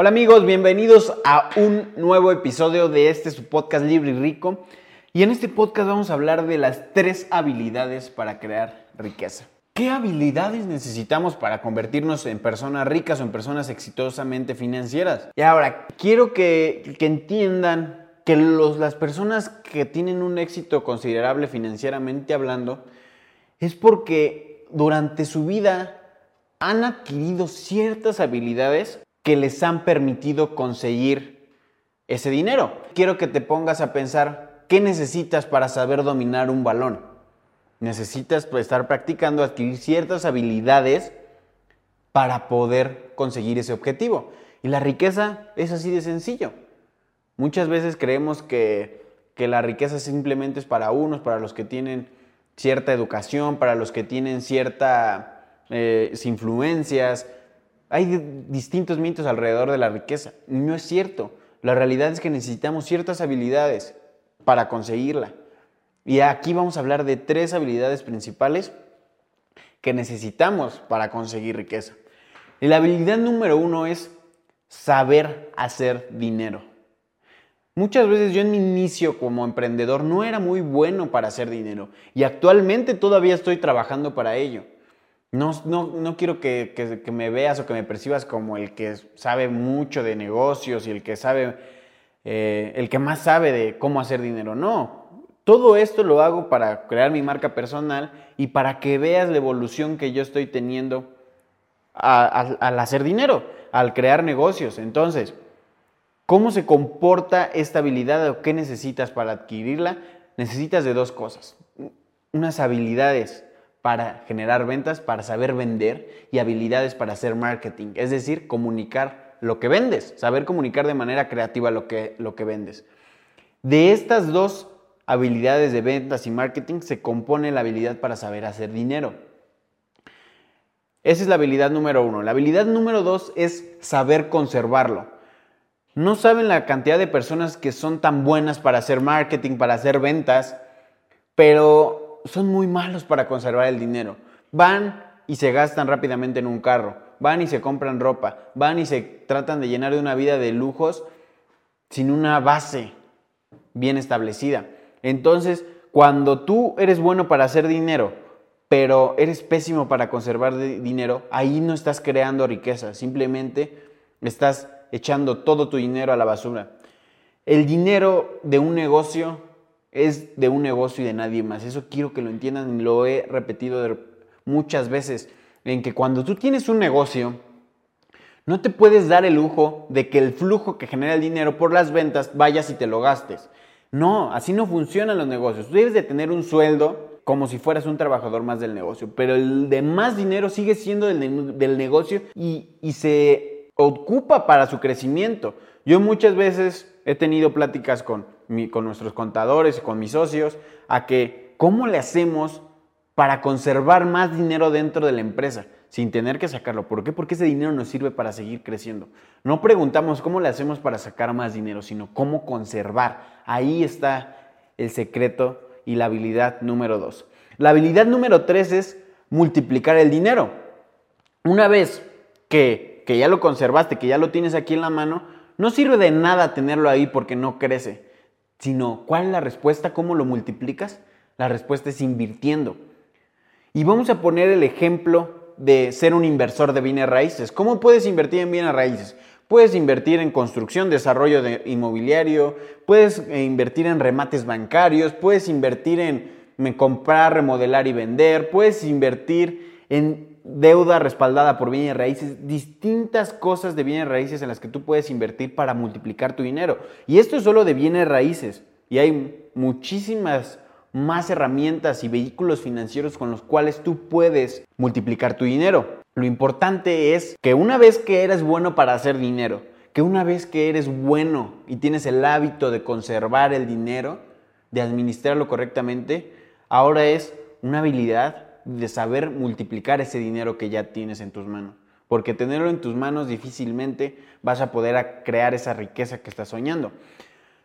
Hola amigos, bienvenidos a un nuevo episodio de este su podcast Libre y Rico. Y en este podcast vamos a hablar de las tres habilidades para crear riqueza. ¿Qué habilidades necesitamos para convertirnos en personas ricas o en personas exitosamente financieras? Y ahora, quiero que, que entiendan que los, las personas que tienen un éxito considerable financieramente hablando es porque durante su vida han adquirido ciertas habilidades que les han permitido conseguir ese dinero. Quiero que te pongas a pensar qué necesitas para saber dominar un balón. Necesitas pues, estar practicando, adquirir ciertas habilidades para poder conseguir ese objetivo. Y la riqueza es así de sencillo. Muchas veces creemos que, la riqueza simplemente es para unos, para los que tienen cierta educación, para los que tienen ciertas eh, influencias. Hay distintos mitos alrededor de la riqueza. No es cierto. La realidad es que necesitamos ciertas habilidades para conseguirla. Y aquí vamos a hablar de tres habilidades principales que necesitamos para conseguir riqueza. Y la habilidad número uno es saber hacer dinero. Muchas veces yo en mi inicio como emprendedor no era muy bueno para hacer dinero y actualmente todavía estoy trabajando para ello. No, no, quiero que, me veas o que me percibas como el que sabe mucho de negocios y el que sabe, eh, el que más sabe de cómo hacer dinero. No, todo esto lo hago para crear mi marca personal y para que veas la evolución que yo estoy teniendo al hacer dinero, al crear negocios. Entonces, ¿Cómo se comporta esta habilidad o qué necesitas para adquirirla? Necesitas de dos cosas. Unas habilidades para generar ventas, para saber vender y habilidades para hacer marketing, es decir, comunicar lo que vendes, saber comunicar de manera creativa lo que, lo que vendes. De estas dos habilidades de ventas y marketing se compone la habilidad para saber hacer dinero. Esa es la habilidad número uno. La habilidad número dos es saber conservarlo. No saben la cantidad de personas que son tan buenas para hacer marketing, para hacer ventas, pero son muy malos para conservar el dinero. Van y se gastan rápidamente en un carro, van y se compran ropa, van y se tratan de llenar de una vida de lujos sin una base bien establecida. Entonces, cuando tú eres bueno para hacer dinero, pero eres pésimo para conservar dinero, ahí no estás creando riqueza, simplemente estás echando todo tu dinero a la basura. El dinero de un negocio es de un negocio y de nadie más. Eso quiero que lo entiendan y lo he repetido muchas veces. En que cuando tú tienes un negocio, no te puedes dar el lujo de que el flujo que genera el dinero por las ventas vayas y te lo gastes. No, así no funcionan los negocios. Tú debes de tener un sueldo como si fueras un trabajador más del negocio, pero el de más dinero sigue siendo del, del negocio y, y se ocupa para su crecimiento. Yo muchas veces he tenido pláticas con, con nuestros contadores y con mis socios a que cómo le hacemos para conservar más dinero dentro de la empresa sin tener que sacarlo. ¿Por qué? Porque ese dinero nos sirve para seguir creciendo. No preguntamos cómo le hacemos para sacar más dinero, sino cómo conservar. Ahí está el secreto y la habilidad número dos. La habilidad número tres es multiplicar el dinero. Una vez que que ya lo conservaste, que ya lo tienes aquí en la mano, no sirve de nada tenerlo ahí porque no crece, sino ¿cuál es la respuesta? ¿Cómo lo multiplicas? La respuesta es invirtiendo. Y vamos a poner el ejemplo de ser un inversor de bienes raíces. ¿Cómo puedes invertir en bienes raíces? Puedes invertir en construcción, desarrollo de inmobiliario, puedes eh, invertir en remates bancarios, puedes invertir en comprar, remodelar y vender, puedes invertir en deuda respaldada por bienes raíces, distintas cosas de bienes raíces en las que tú puedes invertir para multiplicar tu dinero. Y esto es solo de bienes raíces. Y hay muchísimas más herramientas y vehículos financieros con los cuales tú puedes multiplicar tu dinero. Lo importante es que una vez que eres bueno para hacer dinero, que una vez que eres bueno y tienes el hábito de conservar el dinero, de administrarlo correctamente, ahora es una habilidad de saber multiplicar ese dinero que ya tienes en tus manos. Porque tenerlo en tus manos difícilmente vas a poder crear esa riqueza que estás soñando.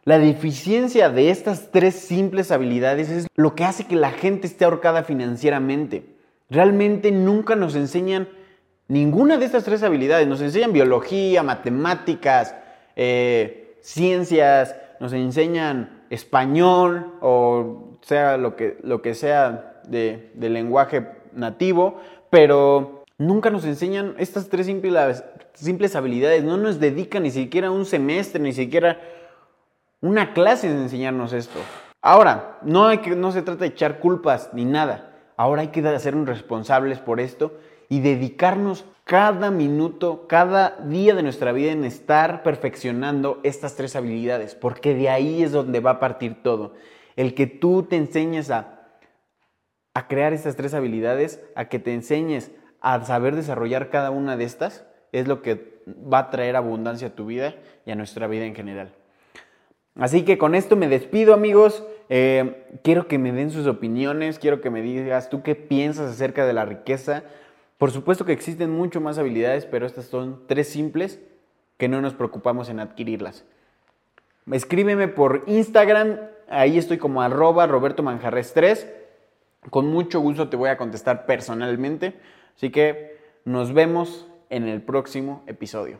La deficiencia de estas tres simples habilidades es lo que hace que la gente esté ahorcada financieramente. Realmente nunca nos enseñan Ninguna de estas tres habilidades. Nos enseñan biología, matemáticas, eh, ciencias, nos enseñan español o sea lo que, lo que sea de, de lenguaje nativo, pero nunca nos enseñan estas tres simples, habilidades. No nos dedican ni siquiera un semestre, ni siquiera una clase de enseñarnos esto. Ahora, no, que, no se trata de echar culpas ni nada. Ahora hay que hacernos responsables por esto y dedicarnos cada minuto, cada día de nuestra vida en estar perfeccionando estas tres habilidades, porque de ahí es donde va a partir todo. El que tú te enseñes a, a crear estas tres habilidades, a que te enseñes a saber desarrollar cada una de estas, es lo que va a traer abundancia a tu vida y a nuestra vida en general. Así que con esto me despido amigos. Eh, quiero que me den sus opiniones, quiero que me digas tú qué piensas acerca de la riqueza. Por supuesto que existen mucho más habilidades, pero estas son tres simples que no nos preocupamos en adquirirlas. Escríbeme por Instagram, ahí estoy como arroba Roberto Manjarres 3. Con mucho gusto te voy a contestar personalmente. Así que nos vemos en el próximo episodio.